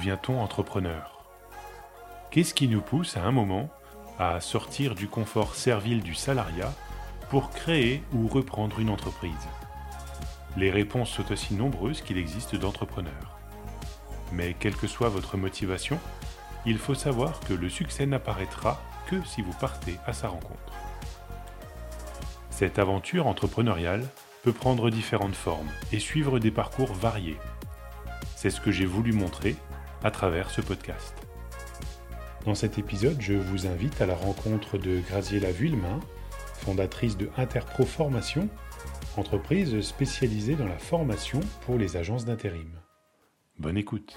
Devient-on entrepreneur? Qu'est-ce qui nous pousse à un moment à sortir du confort servile du salariat pour créer ou reprendre une entreprise? Les réponses sont aussi nombreuses qu'il existe d'entrepreneurs. Mais quelle que soit votre motivation, il faut savoir que le succès n'apparaîtra que si vous partez à sa rencontre. Cette aventure entrepreneuriale peut prendre différentes formes et suivre des parcours variés. C'est ce que j'ai voulu montrer à travers ce podcast. Dans cet épisode, je vous invite à la rencontre de Graziella Vuillemin, fondatrice de Interpro Formation, entreprise spécialisée dans la formation pour les agences d'intérim. Bonne écoute.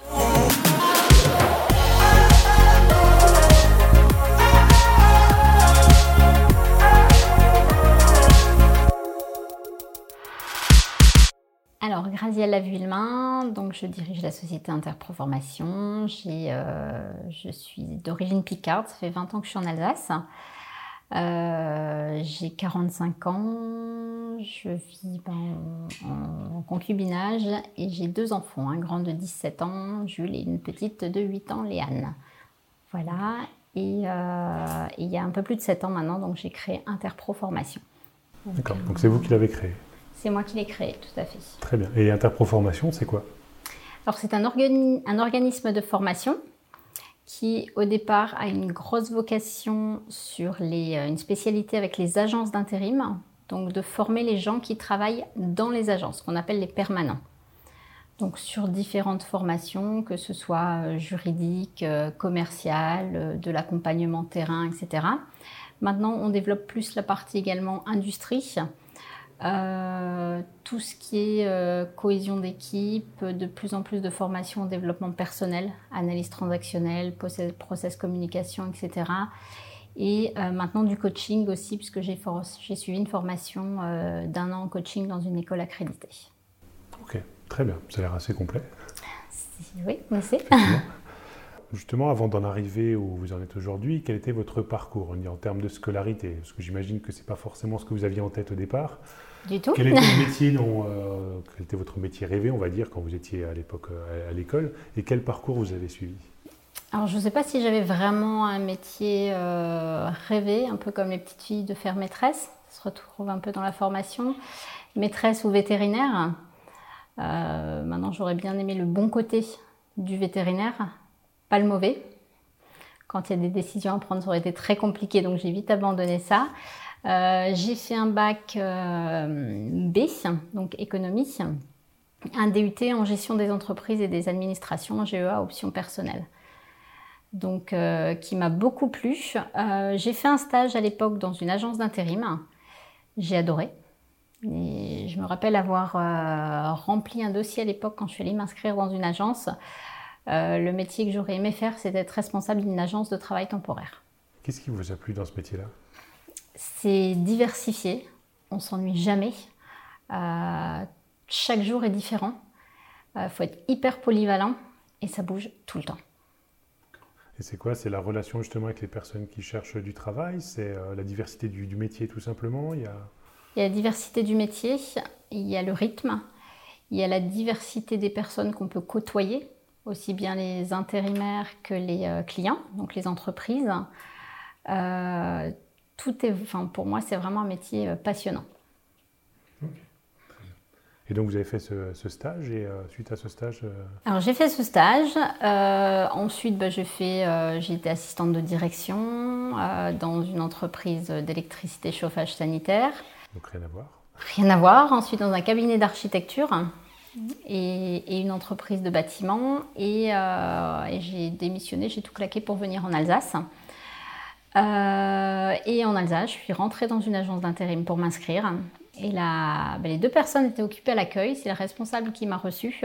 Alors, Graziella Vuillemin, donc je dirige la société Interproformation. Euh, je suis d'origine picarde, ça fait 20 ans que je suis en Alsace. Euh, j'ai 45 ans, je vis en, concubinage et j'ai deux enfants, un grand de 17 ans, Jules, et une petite de 8 ans, Léane. Voilà, et, euh, il y a un peu plus de 7 ans maintenant, donc j'ai créé Interproformation. D'accord, donc c'est vous qui l'avez créé c'est moi qui l'ai créé, tout à fait. Très bien. Et Interproformation, c'est quoi? Alors, c'est un, un, organisme de formation qui, au départ, a une grosse vocation sur les, euh, une spécialité avec les agences d'intérim, donc de former les gens qui travaillent dans les agences, qu'on appelle les permanents. Donc sur différentes formations, que ce soit euh, juridique, euh, commercial, de l'accompagnement terrain, etc. Maintenant, on développe plus la partie également industrie, euh, tout ce qui est euh, cohésion d'équipe, de plus en plus de formation en développement personnel, analyse transactionnelle, process, process communication, etc. Et euh, maintenant du coaching aussi, puisque j'ai, suivi une formation d'un an en coaching dans une école accréditée. Ok, très bien, ça a l'air assez complet. Oui, on sait. Justement, avant d'en arriver où vous en êtes aujourd'hui, quel était votre parcours en termes de scolarité? Parce que j'imagine que ce n'est pas forcément ce que vous aviez en tête au départ. Du tout. Quel était, le métier dont, euh, quel était votre métier rêvé, on va dire, quand vous étiez à l'époque euh, à, l'école? Et quel parcours vous avez suivi? Alors, je ne sais pas si j'avais vraiment un métier euh, rêvé, un peu comme les petites filles de faire maîtresse. Ça se retrouve un peu dans la formation. Maîtresse ou vétérinaire. maintenant, j'aurais bien aimé le bon côté du vétérinaire, pas le mauvais. Quand il y a des décisions à prendre, ça aurait été très compliqué, donc j'ai vite abandonné ça. Euh, j'ai fait un bac euh, B, donc économie, un DUT en gestion des entreprises et des administrations, GEA option personnelle. Donc, euh, qui m'a beaucoup plu. j'ai fait un stage à l'époque dans une agence d'intérim. J'ai adoré. Et je me rappelle avoir rempli un dossier à l'époque quand je suis allée m'inscrire dans une agence. Le métier que j'aurais aimé faire, c'est d'être responsable d'une agence de travail temporaire. Qu'est-ce qui vous a plu dans ce métier-là? C'est diversifié, on s'ennuie jamais. Euh, chaque jour est différent. Il euh, faut être hyper polyvalent et ça bouge tout le temps. Et c'est quoi? C'est la relation justement avec les personnes qui cherchent du travail? C'est euh, la diversité du, métier tout simplement? Il y, a... il y a la diversité du métier, il y a le rythme, il y a la diversité des personnes qu'on peut côtoyer, aussi bien les intérimaires que les clients, donc les entreprises tout est, enfin, pour moi, c'est vraiment un métier euh, passionnant. Et donc vous avez fait ce, stage et euh, suite à ce stage euh, Alors j'ai fait ce stage. ensuite, bah, j'ai fait, j'ai été assistante de direction dans une entreprise d'électricité chauffage sanitaire. Donc rien à voir. Rien à voir. Ensuite dans un cabinet d'architecture et, une entreprise de bâtiment. et j'ai démissionné, j'ai tout claqué pour venir en Alsace. Euh, et en Alsace, je suis rentrée dans une agence d'intérim pour m'inscrire. Et là, ben, les deux personnes étaient occupées à l'accueil. C'est le responsable qui m'a reçue.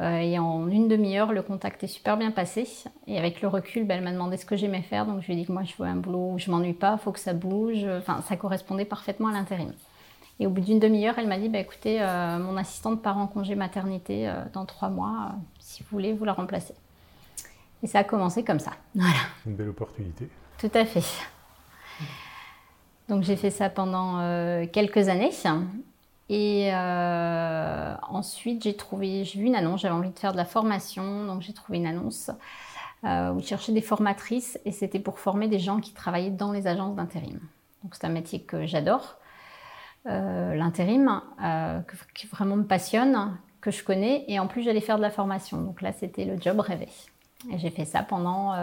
Euh, et en une demi-heure, le contact est super bien passé. Et avec le recul, ben, elle m'a demandé ce que j'aimais faire. Donc je lui ai dit que moi, je veux un boulot où je m'ennuie pas, il faut que ça bouge. Enfin, ça correspondait parfaitement à l'intérim. Et au bout d'une demi-heure, elle m'a dit bah, écoutez, euh, mon assistante part en congé maternité dans trois mois. si vous voulez, vous la remplacez. Et ça a commencé comme ça. Voilà. Une belle opportunité. Tout à fait. Donc j'ai fait ça pendant euh, quelques années. Et euh, ensuite, j'ai trouvé, j'ai vu une annonce, j'avais envie de faire de la formation, donc j'ai trouvé une annonce euh, où je cherchais des formatrices et c'était pour former des gens qui travaillaient dans les agences d'intérim. Donc c'est un métier que j'adore, euh, l'intérim, euh, qui vraiment me passionne, que je connais et en plus j'allais faire de la formation. Donc là c'était le job rêvé. Et j'ai fait ça pendant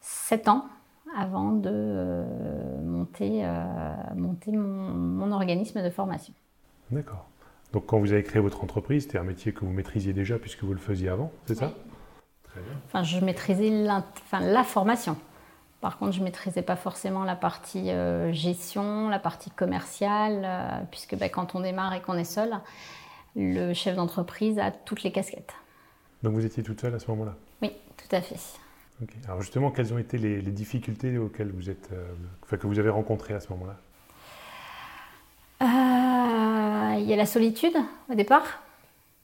sept ans avant de monter, monter mon organisme de formation. D'accord. Donc quand vous avez créé votre entreprise, c'était un métier que vous maîtrisiez déjà puisque vous le faisiez avant, c'est ça? Très bien. Enfin, je maîtrisais enfin, la formation. Par contre, je ne maîtrisais pas forcément la partie euh, gestion, la partie commerciale, euh, puisque ben, quand on démarre et qu'on est seul, le chef d'entreprise a toutes les casquettes. Donc vous étiez toute seule à ce moment-là? Oui, tout à fait. Alors justement, quelles ont été les, difficultés auxquelles vous êtes, euh, que vous avez rencontrées à ce moment-là? Il y a la solitude au départ.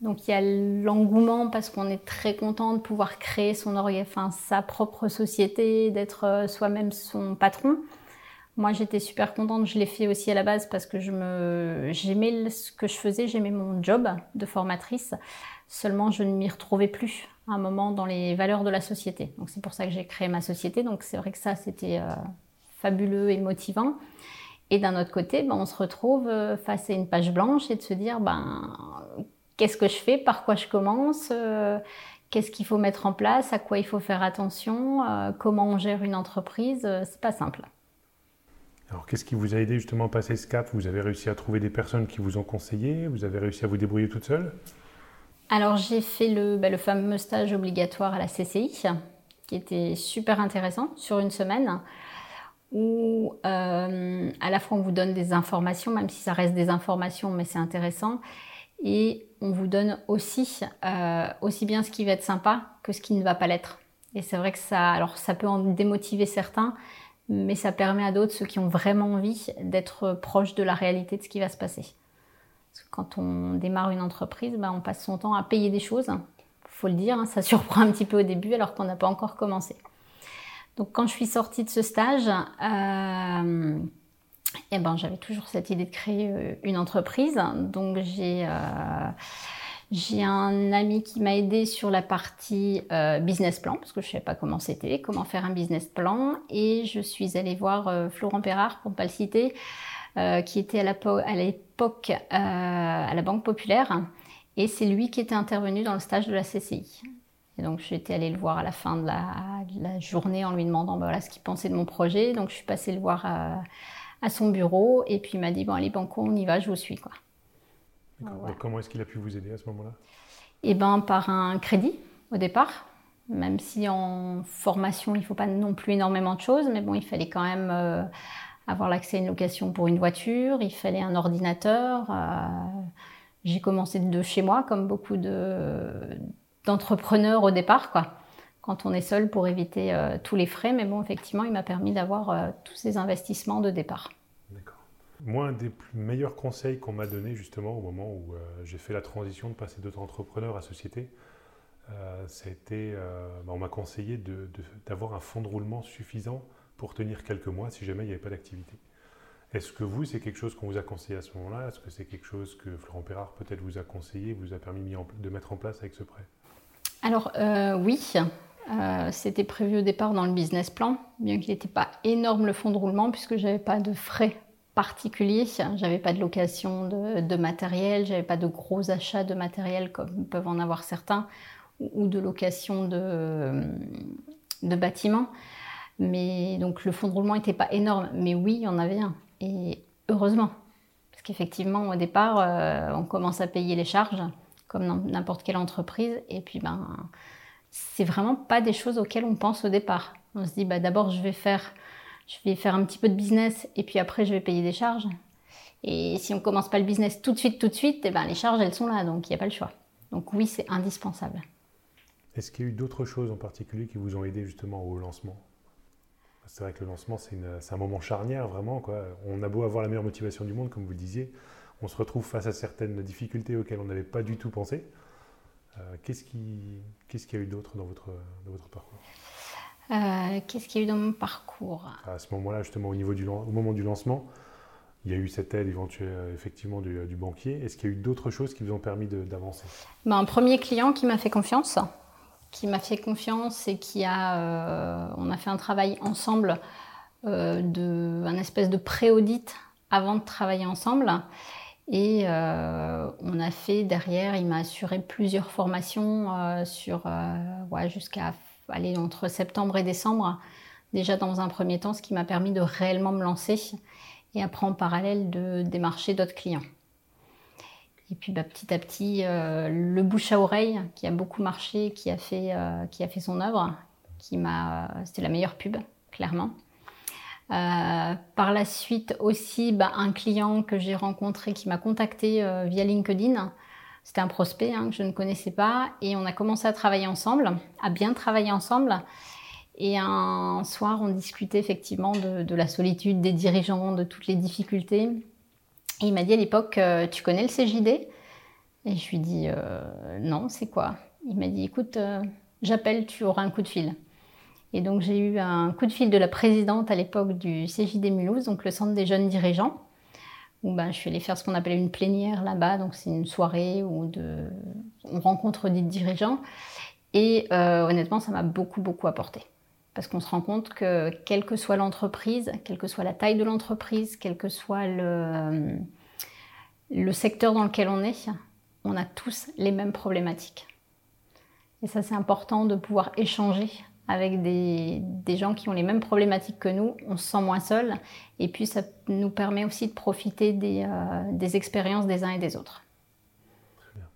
Donc il y a l'engouement parce qu'on est très content de pouvoir créer son enfin, sa propre société, d'être euh, soi-même son patron. Moi j'étais super contente, je l'ai fait aussi à la base parce que je me j'aimais ce que je faisais, j'aimais mon job de formatrice. Seulement je ne m'y retrouvais plus à un moment dans les valeurs de la société. Donc c'est pour ça que j'ai créé ma société. Donc c'est vrai que ça c'était euh, fabuleux et motivant. Et d'un autre côté, ben, on se retrouve euh, face à une page blanche et de se dire, ben, qu'est-ce que je fais, par quoi je commence, euh, qu'est-ce qu'il faut mettre en place, à quoi il faut faire attention, euh, comment on gère une entreprise, c'est pas simple. Alors, qu'est-ce qui vous a aidé justement à passer ce cap? Vous avez réussi à trouver des personnes qui vous ont conseillé? Vous avez réussi à vous débrouiller toute seule? Alors, j'ai fait le, ben, le fameux stage obligatoire à la CCI, qui était super intéressant, sur une semaine où euh, à la fois on vous donne des informations, même si ça reste des informations, mais c'est intéressant, et on vous donne aussi euh, aussi bien ce qui va être sympa que ce qui ne va pas l'être. Et c'est vrai que ça, alors ça peut en démotiver certains, mais ça permet à d'autres, ceux qui ont vraiment envie, d'être proches de la réalité de ce qui va se passer. Quand on démarre une entreprise, ben, on passe son temps à payer des choses. Faut le dire, hein, ça surprend un petit peu au début alors qu'on n'a pas encore commencé. Donc quand je suis sortie de ce stage, euh, eh ben, j'avais toujours cette idée de créer euh, une entreprise. Donc j'ai euh, j'ai un ami qui m'a aidé sur la partie business plan, parce que je ne savais pas comment c'était, comment faire un business plan. Et je suis allée voir Florent Perrard, pour ne pas le citer, qui était à l'époque à la Banque Populaire. Et c'est lui qui était intervenu dans le stage de la CCI. Et donc j'étais allée le voir à la fin de la, journée en lui demandant bah, voilà, ce qu'il pensait de mon projet. Donc je suis passée le voir à, son bureau et puis il m'a dit bon allez Banco on y va, je vous suis quoi. comment est-ce qu'il a pu vous aider à ce moment-là? Eh ben par un crédit au départ. Même si en formation il ne faut pas non plus énormément de choses, mais bon il fallait quand même euh, avoir l'accès à une location pour une voiture, il fallait un ordinateur. Euh, j'ai commencé de chez moi comme beaucoup de d'entrepreneur au départ, quoi. Quand on est seul pour éviter euh, tous les frais, mais bon, effectivement, il m'a permis d'avoir euh, tous ces investissements de départ. D'accord. Moi, un des meilleurs conseils qu'on m'a donné justement au moment où euh, j'ai fait la transition de passer d'être entrepreneur à société, ça a été, bah, on m'a conseillé d'avoir un fonds de roulement suffisant pour tenir quelques mois si jamais il n'y avait pas d'activité. Est-ce que vous, c'est quelque chose qu'on vous a conseillé à ce moment-là? Est-ce que c'est quelque chose que Florent Perrard peut-être vous a conseillé, vous a permis de mettre en place avec ce prêt? Alors oui, euh, c'était prévu au départ dans le business plan, bien qu'il n'était pas énorme le fonds de roulement puisque j'avais pas de frais particuliers, j'avais pas de location de, de matériel, j'avais pas de gros achats de matériel comme peuvent en avoir certains ou de location de, de bâtiments. Mais donc le fonds de roulement n'était pas énorme, mais oui, il y en avait un. Et heureusement, parce qu'effectivement au départ, euh, on commence à payer les charges comme n'importe quelle entreprise. Et puis, ben, c'est vraiment pas des choses auxquelles on pense au départ. On se dit, bah, d'abord, je vais faire, je vais faire un petit peu de business et puis après, je vais payer des charges. Et si on commence pas le business tout de suite, tout de suite, et eh ben, les charges, elles sont là, donc il n'y a pas le choix. Donc oui, c'est indispensable. Est-ce qu'il y a eu d'autres choses en particulier qui vous ont aidé justement au lancement? C'est vrai que le lancement, c'est un moment charnière, vraiment. Quoi. On a beau avoir la meilleure motivation du monde, comme vous le disiez, on se retrouve face à certaines difficultés auxquelles on n'avait pas du tout pensé. Euh, qu'est-ce qu'il y a eu d'autre dans votre, votre parcours euh, Qu'est-ce qu'il y a eu dans mon parcours? À ce moment-là, justement, au, niveau du, au moment du lancement, il y a eu cette aide éventuelle effectivement du, banquier. Est-ce qu'il y a eu d'autres choses qui vous ont permis d'avancer? Ben, Un premier client qui m'a fait confiance, qui m'a fait confiance et qui a, on a fait un travail ensemble de, un espèce de pré-audit avant de travailler ensemble. Et euh, on a fait derrière, il m'a assuré plusieurs formations euh, sur euh, jusqu'à aller entre septembre et décembre, déjà dans un premier temps, ce qui m'a permis de réellement me lancer et après en parallèle de démarcher d'autres clients. Et puis bah, petit à petit, le bouche à oreille qui a beaucoup marché, qui a fait, qui a fait son œuvre, qui m'a, c'était la meilleure pub, clairement. Euh, par la suite aussi, bah, un client que j'ai rencontré qui m'a contacté euh, via LinkedIn. C'était un prospect hein, que je ne connaissais pas et on a commencé à travailler ensemble, à bien travailler ensemble. Et un soir, on discutait effectivement de, la solitude des dirigeants, de toutes les difficultés. Et il m'a dit à l'époque, euh, tu connais le CJD Et je lui dit, non, c'est quoi? Il m'a dit, écoute, j'appelle, tu auras un coup de fil. Et donc j'ai eu un coup de fil de la présidente à l'époque du CJD Mulhouse, donc le centre des jeunes dirigeants, où ben, je suis allée faire ce qu'on appelle une plénière là-bas, donc c'est une soirée où on rencontre des dirigeants. Et euh, honnêtement, ça m'a beaucoup, beaucoup apporté. Parce qu'on se rend compte que quelle que soit l'entreprise, quelle que soit la taille de l'entreprise, quel que soit le secteur dans lequel on est, on a tous les mêmes problématiques. Et ça, c'est important de pouvoir échanger avec des, gens qui ont les mêmes problématiques que nous, on se sent moins seul. Et puis ça nous permet aussi de profiter des, euh, expériences des uns et des autres. Très bien.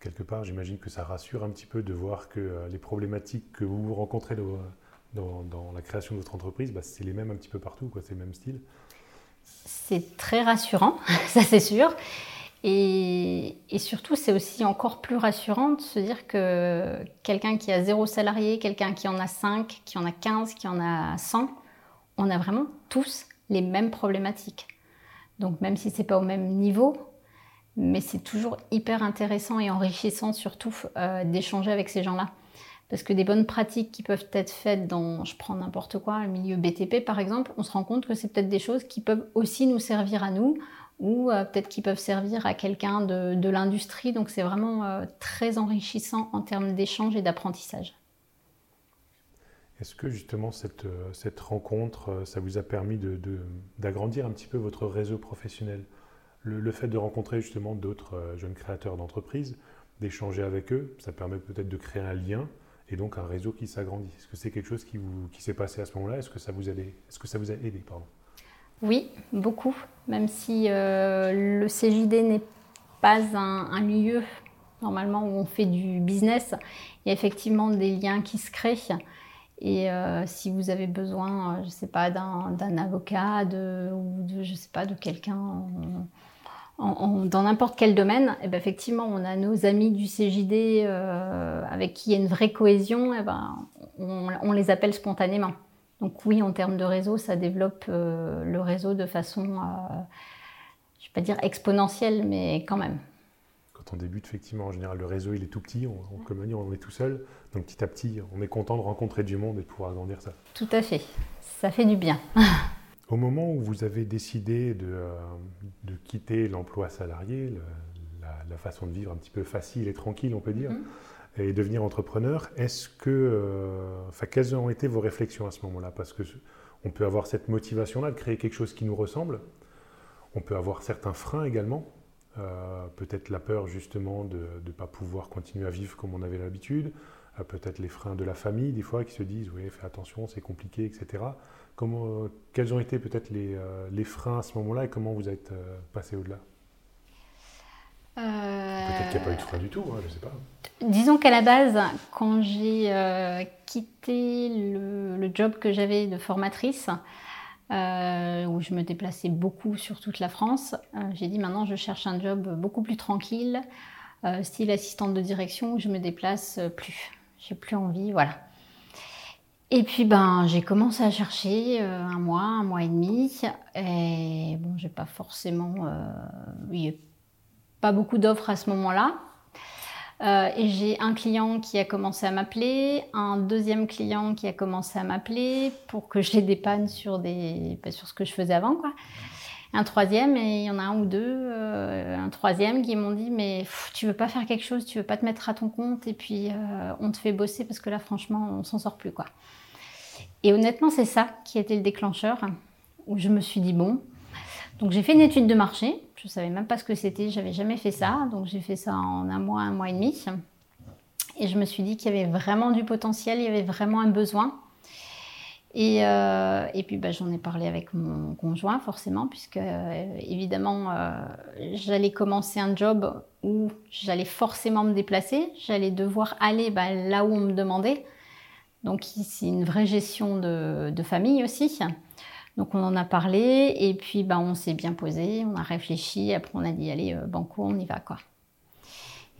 Quelque part, j'imagine que ça rassure un petit peu de voir que euh, les problématiques que vous rencontrez dans, dans, la création de votre entreprise, bah, c'est les mêmes un petit peu partout, c'est le même style. C'est très rassurant, ça c'est sûr. Et, surtout, c'est aussi encore plus rassurant de se dire que quelqu'un qui a zéro salarié, quelqu'un qui en a 5, qui en a 15, qui en a 100, on a vraiment tous les mêmes problématiques. Donc même si c'est pas au même niveau, mais c'est toujours hyper intéressant et enrichissant surtout euh, d'échanger avec ces gens-là. Parce que des bonnes pratiques qui peuvent être faites dans, je prends n'importe quoi, le milieu BTP par exemple, on se rend compte que c'est peut-être des choses qui peuvent aussi nous servir à nous ou euh, peut-être qu'ils peuvent servir à quelqu'un de, l'industrie. Donc c'est vraiment euh, très enrichissant en termes d'échange et d'apprentissage. Est-ce que justement cette, euh, rencontre, ça vous a permis d'agrandir un petit peu votre réseau professionnel? Le, fait de rencontrer justement d'autres jeunes créateurs d'entreprises, d'échanger avec eux, ça permet peut-être de créer un lien et donc un réseau qui s'agrandit. Est-ce que c'est quelque chose qui, qui s'est passé à ce moment-là? Est-ce que, ça vous a aidé, oui, beaucoup. Même si euh, le CJD n'est pas un, lieu normalement où on fait du business, il y a effectivement des liens qui se créent. Et euh, si vous avez besoin, euh, je sais pas, d'un avocat ou de, sais pas, de quelqu'un dans n'importe quel domaine, eh ben effectivement, on a nos amis du CJD avec qui il y a une vraie cohésion, et eh ben on les appelle spontanément. Donc oui, en termes de réseau, ça développe euh, le réseau de façon, euh, je ne vais pas dire exponentielle, mais quand même. Quand on débute, effectivement, en général, le réseau, il est tout petit, on, on, comme on, on est tout seul. Donc petit à petit, on est content de rencontrer du monde et de pouvoir agrandir ça. Tout à fait, ça fait du bien. Au moment où vous avez décidé de, euh, quitter l'emploi salarié, la, façon de vivre un petit peu facile et tranquille, on peut dire, mm-hmm et devenir entrepreneur. Est-ce que, euh, quelles ont été vos réflexions à ce moment-là? Parce que on peut avoir cette motivation-là de créer quelque chose qui nous ressemble. On peut avoir certains freins également. Euh, peut-être la peur justement de ne pas pouvoir continuer à vivre comme on avait l'habitude. Euh, peut-être les freins de la famille des fois qui se disent oui fais attention c'est compliqué etc. Comment, quels ont été peut-être les, les, freins à ce moment-là et comment vous êtes passé au-delà? Peut-être qu'il n'y a pas eu de frein du tout, hein, je ne sais pas. Disons qu'à la base, quand j'ai euh, quitté le, job que j'avais de formatrice, euh, où je me déplaçais beaucoup sur toute la France, euh, j'ai dit maintenant je cherche un job beaucoup plus tranquille, style assistante de direction, où je me déplace plus. J'ai plus envie, voilà. Et puis ben j'ai commencé à chercher un mois, un mois et demi, et bon j'ai pas forcément, pas beaucoup d'offres à ce moment-là. Euh, et j'ai un client qui a commencé à m'appeler, un deuxième client qui a commencé à m'appeler pour que je les dépanne sur, des, bah, sur ce que je faisais avant. Quoi. Un troisième, et il y en a un ou deux, euh, un troisième qui m'ont dit Mais tu veux pas faire quelque chose, tu veux pas te mettre à ton compte, et puis euh, on te fait bosser parce que là, franchement, on s'en sort plus. quoi. Et honnêtement, c'est ça qui a été le déclencheur, où je me suis dit Bon, donc j'ai fait une étude de marché. Je ne savais même pas ce que c'était, j'avais jamais fait ça. Donc j'ai fait ça en un mois, un mois et demi. Et je me suis dit qu'il y avait vraiment du potentiel, il y avait vraiment un besoin. Et, euh, et puis bah, j'en ai parlé avec mon conjoint forcément, puisque euh, évidemment euh, j'allais commencer un job où j'allais forcément me déplacer, j'allais devoir aller bah, là où on me demandait. Donc c'est une vraie gestion de, de famille aussi. Donc on en a parlé et puis bah, on s'est bien posé, on a réfléchi, après on a dit allez euh, banco, on y va quoi.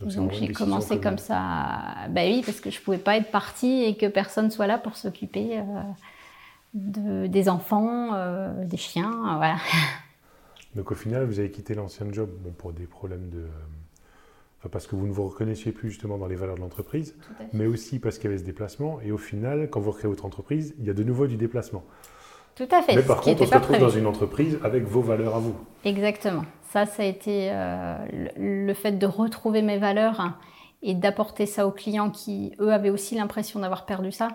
Donc, j'ai commencé comme ça. Bah oui, parce que je pouvais pas être partie et que personne soit là pour s'occuper euh, de, des enfants, euh, des chiens, voilà. Donc au final, vous avez quitté l'ancien job bon, pour des problèmes de... Parce que vous ne vous reconnaissiez plus justement dans les valeurs de l'entreprise, mais aussi parce qu'il y avait ce déplacement. Et au final, quand vous recréez votre entreprise, il y a de nouveau du déplacement. Tout à fait. Mais par contre, on se retrouve dans une entreprise avec vos valeurs à vous. Exactement. Ça, ça a été euh, le, fait de retrouver mes valeurs et d'apporter ça aux clients qui, eux, avaient aussi l'impression d'avoir perdu ça.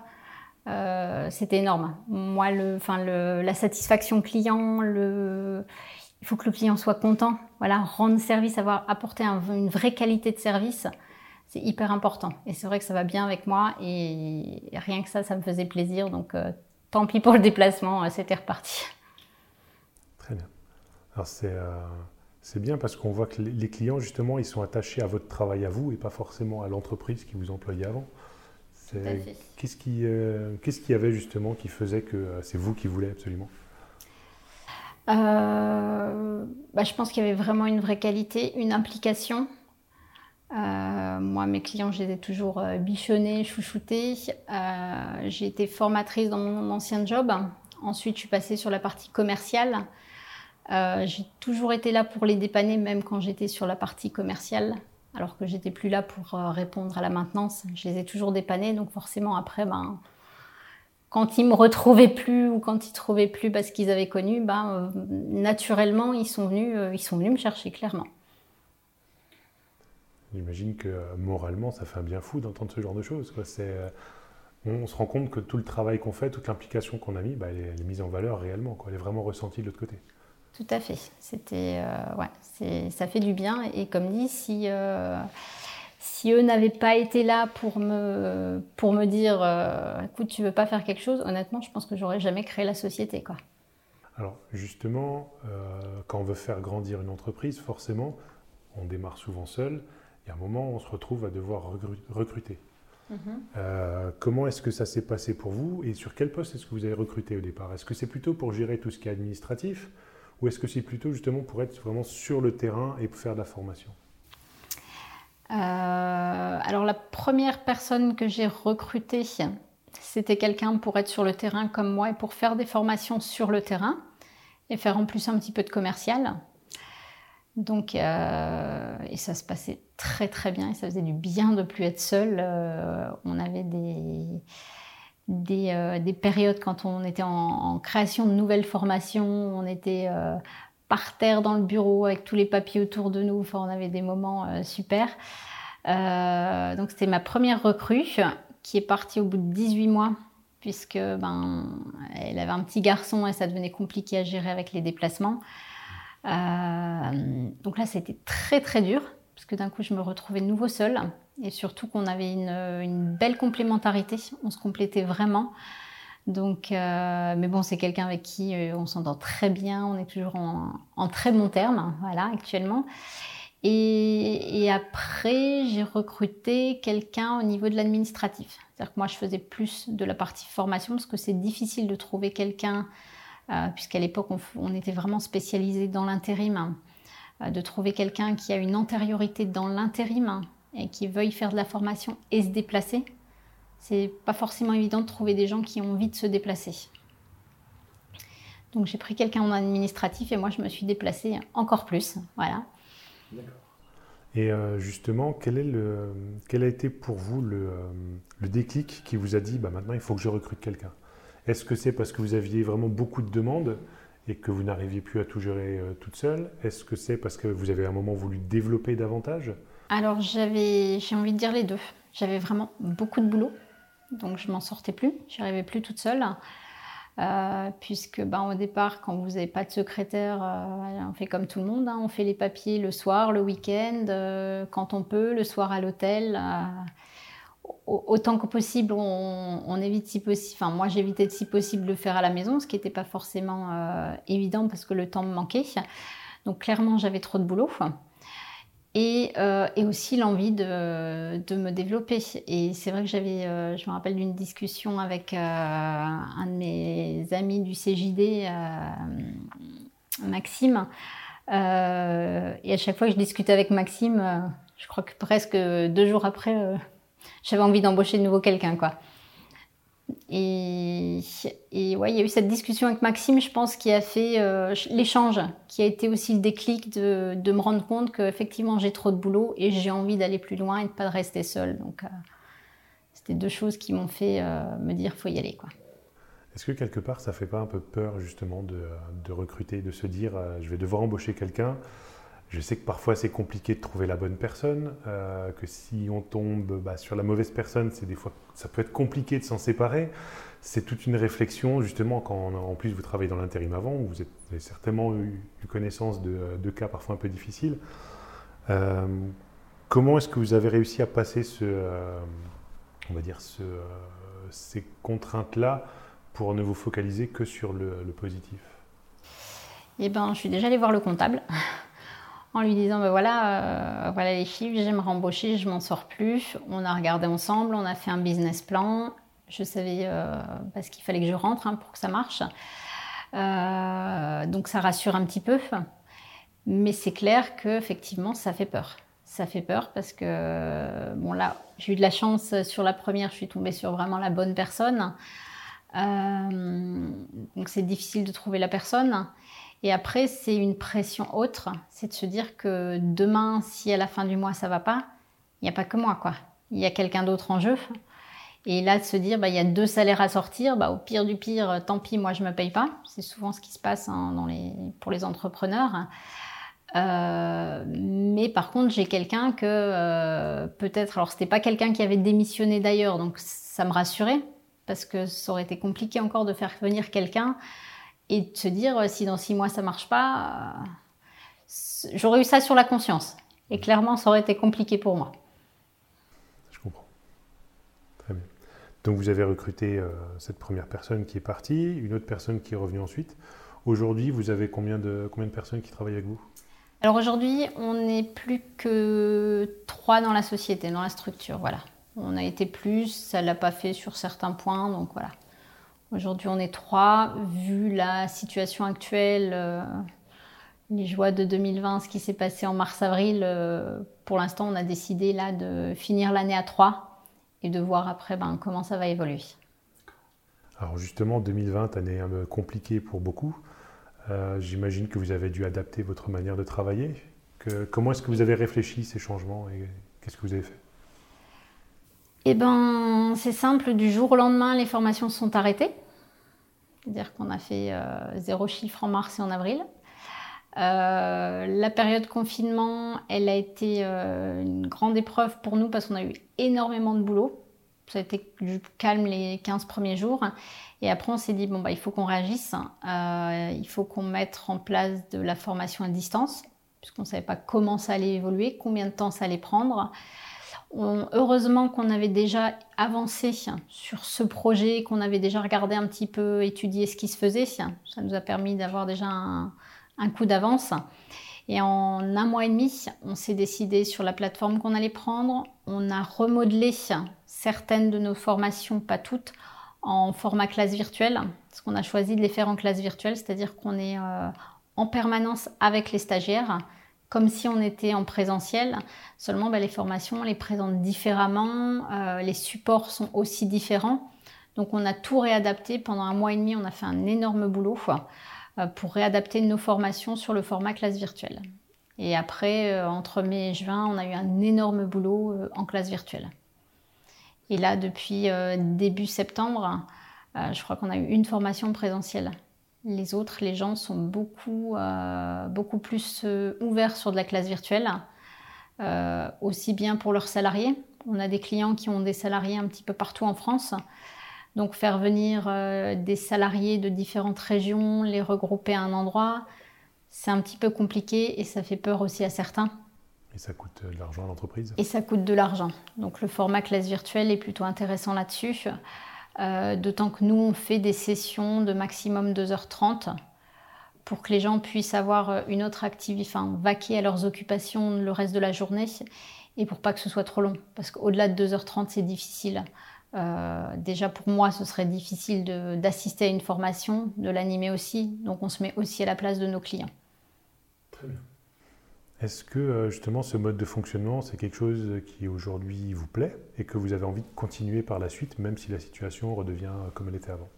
Euh, c'était énorme. Moi, le, enfin, le, la satisfaction client, le, il faut que le client soit content. Voilà, rendre service, avoir apporté une vraie qualité de service, c'est hyper important. Et c'est vrai que ça va bien avec moi et rien que ça, ça me faisait plaisir. Donc, euh, tant pis pour le déplacement, euh, c'était reparti. Très bien. Alors c'est euh, c'est bien parce qu'on voit que les clients, justement, ils sont attachés à votre travail à vous et pas forcément à l'entreprise qui vous employait avant. Qu'est-ce qui, euh, qu'est-ce qu'il y avait justement qui faisait que c'est vous qui voulez absolument? Bah, Je pense qu'il y avait vraiment une vraie qualité, une implication. Euh, moi, mes clients, je les ai toujours euh, bichonnés, chouchoutés. Euh, j'ai été formatrice dans mon ancien job. Ensuite, je suis passée sur la partie commerciale. j'ai toujours été là pour les dépanner, même quand j'étais sur la partie commerciale, alors que j'étais plus là pour répondre à la maintenance. Je les ai toujours dépannés, donc forcément après, ben, quand ils me retrouvaient plus ou quand ils trouvaient plus parce qu'ils avaient connu, ben, naturellement, ils sont venus, ils sont venus me chercher clairement. J'imagine que euh, moralement, ça fait un bien fou d'entendre ce genre de choses. Euh, on, se rend compte que tout le travail qu'on fait, toute l'implication qu'on a mis, bah, elle, est, mise en valeur réellement. Quoi. Elle est vraiment ressentie de l'autre côté. Tout à fait. C'était, euh, ouais, ça fait du bien. Et comme dit, si, si eux n'avaient pas été là pour me, pour me dire, écoute, tu veux pas faire quelque chose, honnêtement, je pense que j'aurais jamais créé la société. Quoi. Alors justement, quand on veut faire grandir une entreprise, forcément, on démarre souvent seul y a un moment, on se retrouve à devoir recruter. Mhm. Euh, comment est-ce que ça s'est passé pour vous et sur quel poste est-ce que vous avez recruté au départ? Est-ce que c'est plutôt pour gérer tout ce qui est administratif ou est-ce que c'est plutôt justement pour être vraiment sur le terrain et pour faire de la formation? Euh, Alors la première personne que j'ai recrutée, c'était quelqu'un pour être sur le terrain comme moi et pour faire des formations sur le terrain et faire en plus un petit peu de commercial. Donc, euh, et ça se passait très très bien et ça faisait du bien de plus être seul. Euh, on avait euh, des, périodes quand on était en, création de nouvelles formations, on était par terre dans le bureau avec tous les papiers autour de nous. Enfin, on avait des moments super. donc, c'était ma première recrue qui est partie au bout de 18 mois puisque ben, elle avait un petit garçon et ça devenait compliqué à gérer avec les déplacements. Euh, donc là, c'était très très dur, parce que d'un coup, je me retrouvais nouveau seule, et surtout qu'on avait une, belle complémentarité, on se complétait vraiment. Donc, euh, mais bon, c'est quelqu'un avec qui euh, on s'entend très bien, on est toujours en, très bon terme, voilà, actuellement. Et, après, j'ai recruté quelqu'un au niveau de l'administratif. C'est-à-dire que moi, je faisais plus de la partie formation parce que c'est difficile de trouver quelqu'un puisqu'à l'époque on, était vraiment spécialisé dans l'intérim, euh, de trouver quelqu'un qui a une antériorité dans l'intérim et qui veuille faire de la formation et se déplacer. C'est pas forcément évident de trouver des gens qui ont envie de se déplacer. Donc j'ai pris quelqu'un en administratif et moi je me suis déplacée encore plus. Voilà. Et euh, justement, quel a été pour vous le, le déclic qui vous a dit bah, maintenant il faut que je recrute quelqu'un? Est-ce que c'est parce que vous aviez vraiment beaucoup de demandes et que vous n'arriviez plus à tout gérer toute seule? Est-ce que c'est parce que vous avez à un moment voulu développer davantage? Alors j'avais, j'ai envie de dire les deux. J'avais vraiment beaucoup de boulot, donc je m'en sortais plus, j'y arrivais plus toute seule. Euh, puisque ben, au départ, quand vous n'avez pas de secrétaire, euh, on fait comme tout le monde, hein. on fait les papiers le soir, le week-end, euh, quand on peut, le soir à l'hôtel. Autant que possible, on, évite si possible, enfin moi j'évitais si possible de le faire à la maison, ce qui n'était pas forcément évident parce que le temps me manquait. Donc clairement j'avais trop de boulot. Euh, et, aussi l'envie de, me développer. Et c'est vrai que j'avais, euh, je me rappelle d'une discussion avec euh, un de mes amis du CJD, Maxime. et à chaque fois que je discutais avec Maxime, je crois que presque deux jours après, j'avais envie d'embaucher de nouveau quelqu'un, quoi. Et, ouais, il y a eu cette discussion avec Maxime, je pense, qui a fait euh, l'échange, qui a été aussi le déclic de, me rendre compte qu'effectivement j'ai trop de boulot et j'ai envie d'aller plus loin et de pas rester seule. Donc, euh, c'était deux choses qui m'ont fait euh, me dire faut y aller, quoi. Est-ce que quelque part ça fait pas un peu peur justement de, de recruter, de se dire je vais devoir embaucher quelqu'un je sais que parfois c'est compliqué de trouver la bonne personne, euh, que si on tombe bah, sur la mauvaise personne, c'est des fois ça peut être compliqué de s'en séparer. C'est toute une réflexion justement quand en plus vous travaillez dans l'intérim avant, vous, avez certainement eu, connaissance de, cas parfois un peu difficiles. Euh, comment est-ce que vous avez réussi à passer euh, ces contraintes-là pour ne vous focaliser que sur le, le positif? Eh ben, je suis déjà allée voir le comptable en lui disant ben voilà, euh, voilà les chiffres, j'aimerais embaucher, je m'en sors plus. On a regardé ensemble, on a fait un business plan. Je savais euh, parce qu'il fallait que je rentre hein, pour que ça marche. Euh, donc ça rassure un petit peu. Mais c'est clair que effectivement ça fait peur. Ça fait peur parce que bon là j'ai eu de la chance sur la première, je suis tombée sur vraiment la bonne personne. donc c'est difficile de trouver la personne. Et après, c'est une pression autre, c'est de se dire que demain, si à la fin du mois ça va pas, il n'y a pas que moi, quoi. Il y a quelqu'un d'autre en jeu. Et là, de se dire, bah, il y a deux salaires à sortir, bah, au pire du pire, tant pis, moi je me paye pas. C'est souvent ce qui se passe hein, pour les entrepreneurs. Euh, mais par contre, j'ai quelqu'un que euh, peut-être, alors c'était pas quelqu'un qui avait démissionné d'ailleurs, donc ça me rassurait parce que ça aurait été compliqué encore de faire venir quelqu'un et de se dire euh, si dans six mois ça marche pas, euh, j'aurais eu ça sur la conscience. Et clairement, ça aurait été compliqué pour moi. Je comprends. Très bien. Donc vous avez recruté euh, cette première personne qui est partie, une autre personne qui est revenue ensuite. Aujourd'hui, vous avez combien de, combien de personnes qui travaillent avec vous? Alors aujourd'hui, on n'est plus que trois dans la société, dans la structure. Voilà. On a été plus, ça ne l'a pas fait sur certains points, donc voilà. Aujourd'hui, on est trois. Vu la situation actuelle, euh, les joies de 2020, ce qui s'est passé en mars-avril, euh, pour l'instant, on a décidé là de finir l'année à trois et de voir après ben, comment ça va évoluer. Alors justement, 2020, année un peu compliquée pour beaucoup. Euh, j'imagine que vous avez dû adapter votre manière de travailler. comment est-ce que vous avez réfléchi ces changements et qu'est-ce que vous avez fait? Eh ben, c'est simple, du jour au lendemain, les formations sont arrêtées. C'est-à-dire qu'on a fait euh, zéro chiffre en mars et en avril. Euh, la période confinement, elle a été euh, une grande épreuve pour nous parce qu'on a eu énormément de boulot. Ça a été du calme les 15 premiers jours. Et après, on s'est dit, bon, bah, il faut qu'on réagisse. il faut qu'on mette en place de la formation à distance, puisqu'on ne savait pas comment ça allait évoluer, combien de temps ça allait prendre heureusement qu'on avait déjà avancé sur ce projet, qu'on avait déjà regardé un petit peu, étudié ce qui se faisait. Ça nous a permis d'avoir déjà un, coup d'avance. Et en un mois et demi, on s'est décidé sur la plateforme qu'on allait prendre. On a remodelé certaines de nos formations, pas toutes, en format classe virtuelle. Parce qu'on a choisi de les faire en classe virtuelle, c'est-à-dire qu'on est, euh, en permanence avec les stagiaires comme si on était en présentiel. Seulement, bah, les formations, on les présente différemment, euh, les supports sont aussi différents. Donc, on a tout réadapté. Pendant un mois et demi, on a fait un énorme boulot euh, pour réadapter nos formations sur le format classe virtuelle. Et après, entre mai et juin, on a eu un énorme boulot en classe virtuelle. Et là, depuis début septembre, je crois qu'on a eu une formation présentielle. Les autres, les gens sont beaucoup, beaucoup plus ouverts sur de la classe virtuelle, aussi bien pour leurs salariés. On a des clients qui ont des salariés un petit peu partout en France. Donc faire venir euh, des salariés de différentes régions, les regrouper à un endroit, c'est un petit peu compliqué et ça fait peur aussi à certains. Et ça coûte de l'argent à l'entreprise? Et ça coûte de l'argent. Donc le format classe virtuelle est plutôt intéressant là-dessus. Euh, d'autant que nous, on fait des sessions de maximum 2h30 pour que les gens puissent avoir une autre activité, enfin vaquer à leurs occupations le reste de la journée et pour pas que ce soit trop long. Parce qu'au-delà de 2h30, c'est difficile. Euh, déjà pour moi, ce serait difficile d'assister à une formation, de l'animer aussi. Donc on se met aussi à la place de nos clients. Très bien. Est-ce que euh, justement ce mode de fonctionnement, c'est quelque chose qui aujourd'hui vous plaît et que vous avez envie de continuer par la suite, même si la situation redevient comme elle était avant?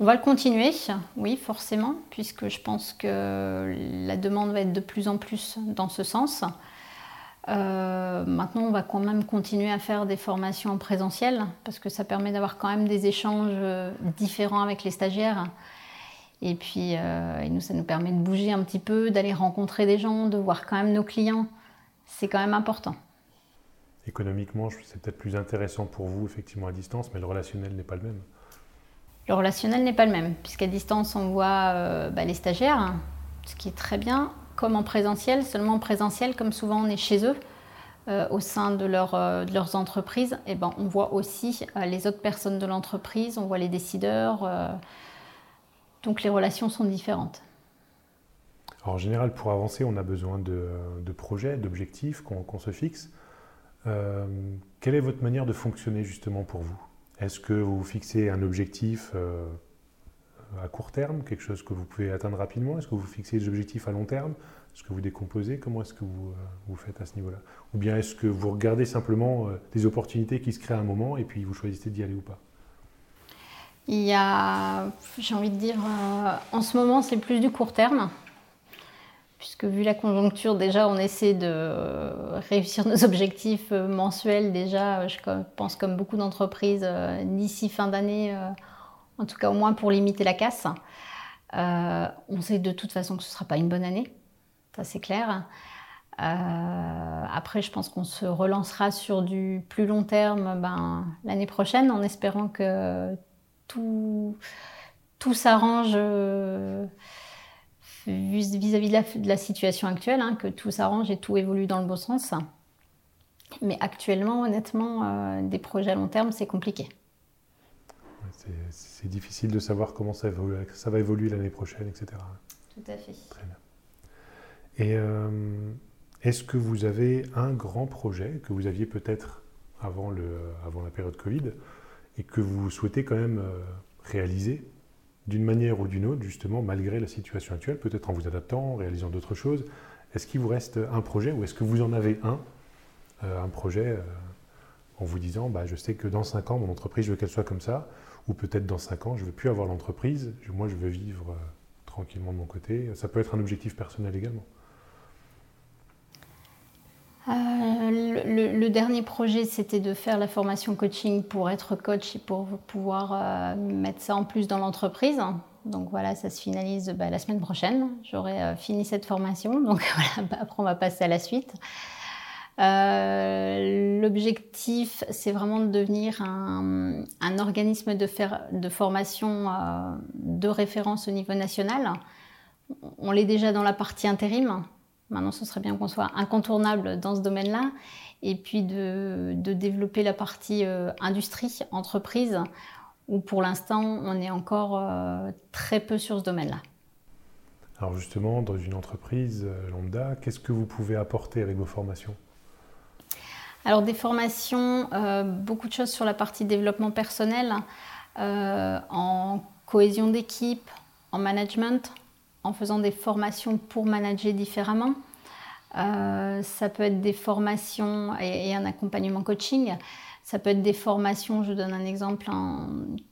On va le continuer, oui, forcément, puisque je pense que la demande va être de plus en plus dans ce sens. Euh, maintenant, on va quand même continuer à faire des formations en présentiel parce que ça permet d'avoir quand même des échanges euh, différents avec les stagiaires. Et puis, euh, nous, ça nous permet de bouger un petit peu, d'aller rencontrer des gens, de voir quand même nos clients. C'est quand même important. Économiquement, c'est peut-être plus intéressant pour vous, effectivement, à distance, mais le relationnel n'est pas le même. Le relationnel n'est pas le même, puisqu'à distance, on voit bah, les stagiaires, ce qui est très bien comme en présentiel, seulement en présentiel, comme souvent on est chez eux, euh, au sein de, leur, euh, de, leurs entreprises, et eh ben, on voit aussi euh, les autres personnes de l'entreprise, on voit les décideurs, donc les relations sont différentes. en général, pour avancer, on a besoin de, projets, d'objectifs qu'on se fixe. quelle est votre manière de fonctionner justement pour vous? Est-ce que vous fixez un objectif à court terme, quelque chose que vous pouvez atteindre rapidement? Est-ce que vous fixez des objectifs à long terme? Est-ce que vous décomposez? Comment est-ce que vous, euh, vous faites à ce niveau-là? Ou bien est-ce que vous regardez simplement euh, des opportunités qui se créent à un moment et puis vous choisissez d'y aller ou pas? Il y a, j'ai envie de dire, euh, en ce moment c'est plus du court terme. Puisque vu la conjoncture, déjà, on essaie de réussir nos objectifs mensuels. Déjà, je pense comme beaucoup d'entreprises, d'ici fin d'année, en tout cas au moins pour limiter la casse. Euh, on sait de toute façon que ce ne sera pas une bonne année, ça c'est clair. Euh, après, je pense qu'on se relancera sur du plus long terme ben, l'année prochaine en espérant que tout, tout s'arrange euh, vis-à-vis de, la, situation actuelle, hein, que tout s'arrange et tout évolue dans le bon sens. Mais actuellement, honnêtement, des projets à long terme, c'est compliqué c'est difficile de savoir comment ça, ça va évoluer l'année prochaine, etc. Tout à fait. Très bien. Et euh, est-ce que vous avez un grand projet que vous aviez peut-être avant, avant la période Covid? Et que vous souhaitez quand même euh, réaliser d'une manière ou d'une autre, justement, malgré la situation actuelle, peut-être en vous adaptant, en réalisant d'autres choses Est-ce qu'il vous reste un projet ou est-ce que vous en avez un, euh, un projet en vous disant, bah, je sais que dans 5 ans, mon entreprise, je veux qu'elle soit comme ça ou peut-être dans 5 ans, je ne veux plus avoir l'entreprise, moi je veux vivre euh, tranquillement de mon côté. Ça peut être un objectif personnel également. Euh, le, dernier projet, c'était de faire la formation coaching pour être coach et pour pouvoir euh, mettre ça en plus dans l'entreprise. Donc voilà, ça se finalise bah, la semaine prochaine. J'aurai fini cette formation. Donc voilà, bah, après on va passer à la suite. Euh, l'objectif, c'est vraiment de devenir un, organisme de, de formation euh, de référence au niveau national. On l'est déjà dans la partie intérim. Maintenant, ce serait bien qu'on soit incontournable dans ce domaine-là. Et puis de, développer la partie euh, industrie, entreprise, où pour l'instant, on est encore très peu sur ce domaine-là. Alors justement, dans une entreprise lambda, qu'est-ce que vous pouvez apporter avec vos formations? Alors des formations, euh, beaucoup de choses sur la partie développement personnel, euh, en cohésion d'équipe, en management, en faisant des formations pour manager différemment. Euh, ça peut être des formations et, un accompagnement coaching. Ça peut être des formations, je donne un exemple,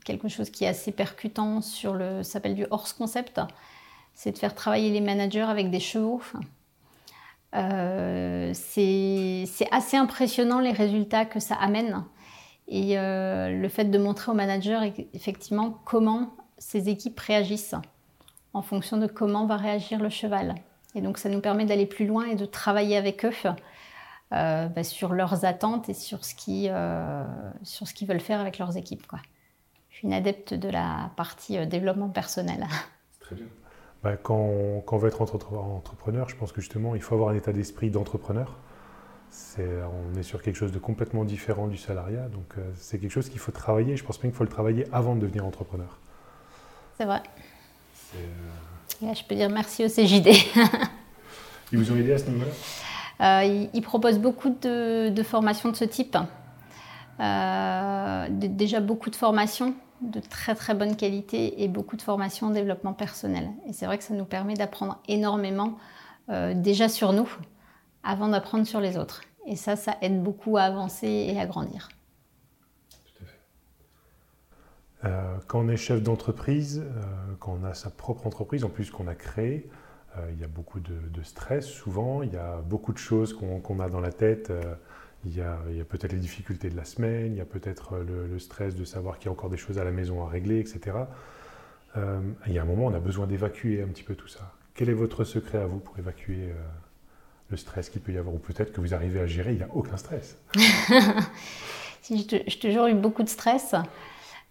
quelque chose qui est assez percutant sur le, s'appelle du horse concept. C'est de faire travailler les managers avec des chevaux. c'est assez impressionnant les résultats que ça amène. Et le fait de montrer aux managers effectivement comment ces équipes réagissent en fonction de comment va réagir le cheval. Et donc ça nous permet d'aller plus loin et de travailler avec eux euh, bah, sur leurs attentes et sur ce qu'ils euh, veulent faire avec leurs équipes. Quoi. Je suis une adepte de la partie euh, développement personnel. Très bien. Bah, quand, on, veut être entrepreneur, je pense que justement, il faut avoir un état d'esprit d'entrepreneur. on est sur quelque chose de complètement différent du salariat, donc c'est quelque chose qu'il faut travailler. Je pense bien qu'il faut le travailler avant de devenir entrepreneur. C'est vrai. Là, je peux dire merci au CJD. ils vous ont aidé à ce niveau-là? Euh, ils, proposent beaucoup de, formations de ce type. Euh, déjà beaucoup de formations de très très bonne qualité et beaucoup de formations en développement personnel. Et c'est vrai que ça nous permet d'apprendre énormément euh, déjà sur nous avant d'apprendre sur les autres. Et ça, ça aide beaucoup à avancer et à grandir. Euh, quand on est chef d'entreprise, euh, quand on a sa propre entreprise, en plus qu'on a créé, euh, il y a beaucoup de, stress souvent, il y a beaucoup de choses qu'on a dans la tête. il y a, peut-être les difficultés de la semaine, il y a peut-être le, stress de savoir qu'il y a encore des choses à la maison à régler, etc. il y a un moment, on a besoin d'évacuer un petit peu tout ça. Quel est votre secret à vous pour évacuer le stress qu'il peut y avoir? Ou peut-être que vous arrivez à gérer, il n'y a aucun stress. je, toujours eu beaucoup de stress.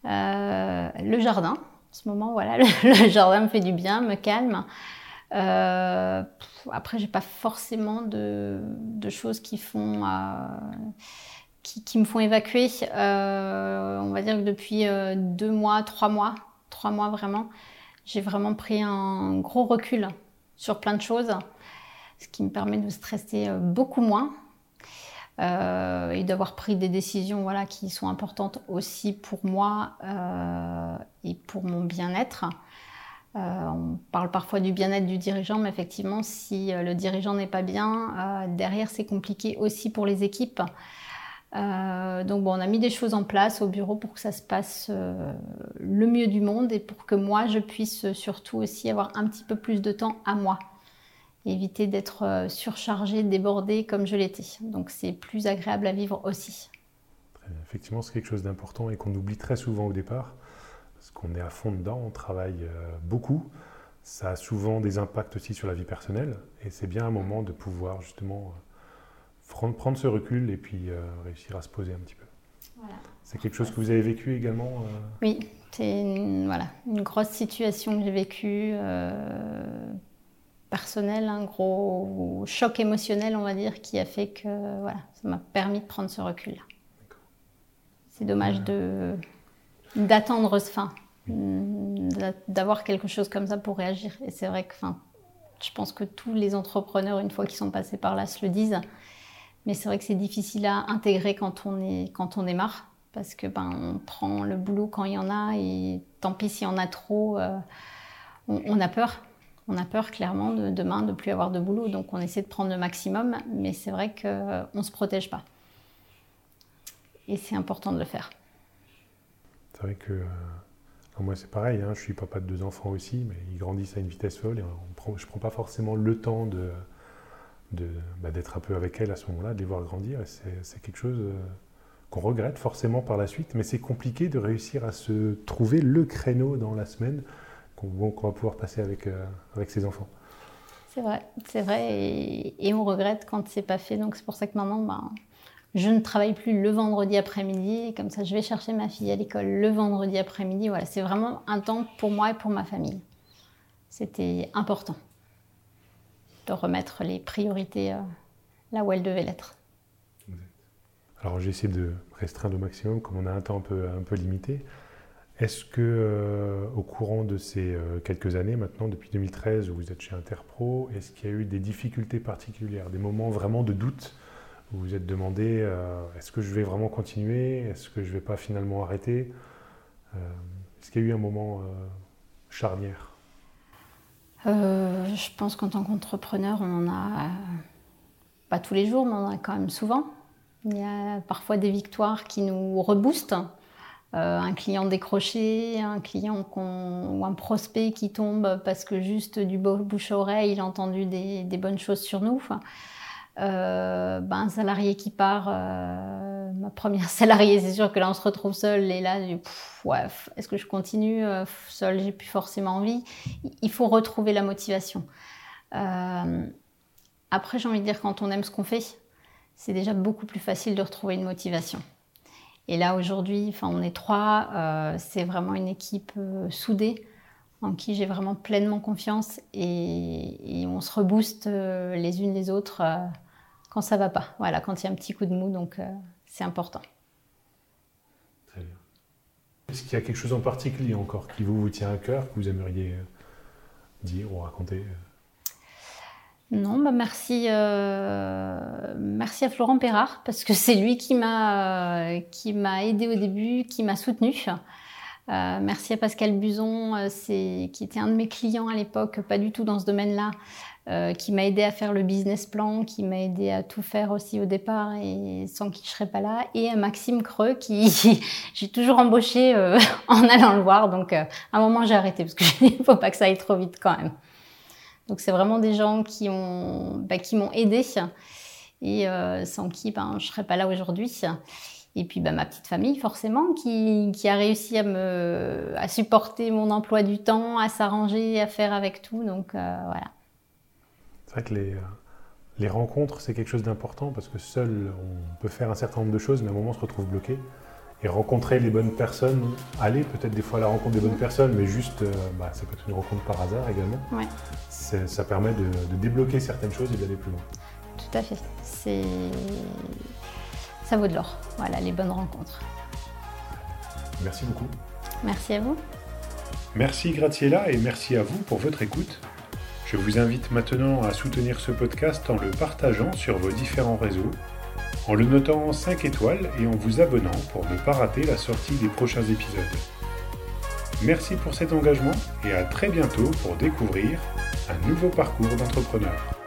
Euh, le jardin, en ce moment, voilà, le, jardin me fait du bien, me calme. Euh, après, j'ai pas forcément de, choses qui font euh, qui, me font évacuer. On va dire que depuis deux mois, trois mois, trois mois vraiment, j'ai vraiment pris un gros recul sur plein de choses, ce qui me permet de stresser beaucoup moins. Euh, et d'avoir pris des décisions voilà, qui sont importantes aussi pour moi euh, et pour mon bien-être. Euh, on parle parfois du bien-être du dirigeant, mais effectivement, si le dirigeant n'est pas bien, derrière, c'est compliqué aussi pour les équipes. donc bon, on a mis des choses en place au bureau pour que ça se passe le mieux du monde et pour que moi, je puisse surtout aussi avoir un petit peu plus de temps à moi éviter d'être euh, surchargé, débordé comme je l'étais. Donc c'est plus agréable à vivre aussi. Effectivement, c'est quelque chose d'important et qu'on oublie très souvent au départ, parce qu'on est à fond dedans, on travaille euh, beaucoup. Ça a souvent des impacts aussi sur la vie personnelle, et c'est bien un moment de pouvoir justement euh, prendre ce recul et puis réussir à se poser un petit peu. C'est quelque chose que vous avez vécu également Oui, c'est une, voilà, une grosse situation que j'ai vécue personnel, un gros choc émotionnel, on va dire, qui a fait que voilà, ça m'a permis de prendre ce recul-là. C'est dommage de d'attendre ce fin, d'avoir quelque chose comme ça pour réagir. Et c'est vrai que, enfin, je pense que tous les entrepreneurs, une fois qu'ils sont passés par là, se le disent. Mais c'est vrai que c'est difficile à intégrer quand on est quand on démarre, parce que ben on prend le boulot quand il y en a et tant pis s'il y en a trop, euh, on a peur on a peur clairement de demain de plus avoir de boulot, donc on essaie de prendre le maximum, mais c'est vrai qu'on ne se protège pas. Et c'est important de le faire. C'est vrai que euh, moi c'est pareil, hein, je suis papa de deux enfants aussi, mais ils grandissent à une vitesse folle et je ne prends pas forcément le temps de, bah, d'être un peu avec elles à ce moment-là, de les voir grandir. Et c'est, quelque chose euh, qu'on regrette forcément par la suite, mais c'est compliqué de réussir à se trouver le créneau dans la semaine qu'on va pouvoir passer avec, euh, avec ses enfants. C'est vrai, c'est vrai, et, on regrette quand c'est pas fait. Donc c'est pour ça que maintenant, ben, je ne travaille plus le vendredi après-midi. Comme ça, je vais chercher ma fille à l'école le vendredi après-midi. Voilà, c'est vraiment un temps pour moi et pour ma famille. C'était important de remettre les priorités euh, là où elles devaient l'être. Alors j'ai essayé de restreindre au maximum, comme on a un temps un peu, un peu limité. Est-ce que, euh, au courant de ces euh, quelques années maintenant, depuis 2013 où vous êtes chez Interpro, est-ce qu'il y a eu des difficultés particulières, des moments vraiment de doute où vous vous êtes demandé euh, est-ce que je vais vraiment continuer Est-ce que je ne vais pas finalement arrêter Est-ce qu'il y a eu un moment charnière? Je pense qu'en tant qu'entrepreneur, on en a pas tous les jours, mais on en a quand même souvent. Il y a parfois des victoires qui nous reboostent un client décroché, un client ou un prospect qui tombe parce que juste du bouche à oreille, il a entendu des, bonnes choses sur nous. Euh, ben, un salarié qui part, euh, ma première salariée, c'est sûr que là on se retrouve seul et là, est-ce que je continue? Euh, seul J'ai plus forcément envie. Il faut retrouver la motivation. après, j'ai envie de dire, quand on aime ce qu'on fait, c'est déjà beaucoup plus facile de retrouver une motivation. Et là aujourd'hui, on est trois, c'est vraiment une équipe soudée en qui j'ai vraiment pleinement confiance et, on se rebooste euh, les unes les autres euh, quand ça va pas. Voilà, quand il y a un petit coup de mou, donc euh, c'est important. Très bien. Est-ce qu'il y a quelque chose en particulier encore qui vous, vous tient à cœur, que vous aimeriez dire ou raconter non, bah merci, merci à Florent Perrard parce que c'est lui qui m'a qui m'a aidé au début, qui m'a soutenu. Euh, merci à Pascal Buzon, euh, qui était un de mes clients à l'époque, pas du tout dans ce domaine-là, euh, qui m'a aidé à faire le business plan, qui m'a aidé à tout faire aussi au départ et sans qui je serais pas là. Et à Maxime Creux, qui j'ai toujours embauché en allant le voir. Donc à un moment j'ai arrêté parce qu'il ne faut pas que ça aille trop vite quand même. Donc c'est vraiment des gens qui bah, m'ont aidé et sans qui ben, je serais pas là aujourd'hui. Et puis bah, ma petite famille, forcément, qui, qui, a réussi à me à supporter mon emploi du temps, à s'arranger, à faire avec tout. Donc euh, voilà. C'est vrai que les, euh, les rencontres, c'est quelque chose d'important parce que seul, on peut faire un certain nombre de choses, mais à un moment, on se retrouve bloqué. Et rencontrer les bonnes personnes, aller peut-être des fois à la rencontre des bonnes personnes, mais juste, euh, bah, ça peut être une rencontre par hasard également. Ouais. Ça permet de, de débloquer certaines choses et d'aller plus loin. Tout à fait. C'est ça vaut de l'or. Voilà, les bonnes rencontres. Merci beaucoup. Merci à vous. Merci Graciela et merci à vous pour votre écoute. Je vous invite maintenant à soutenir ce podcast en le partageant sur vos différents réseaux, en le notant 5 étoiles et en vous abonnant pour ne pas rater la sortie des prochains épisodes. Merci pour cet engagement et à très bientôt pour découvrir un nouveau parcours d'entrepreneur.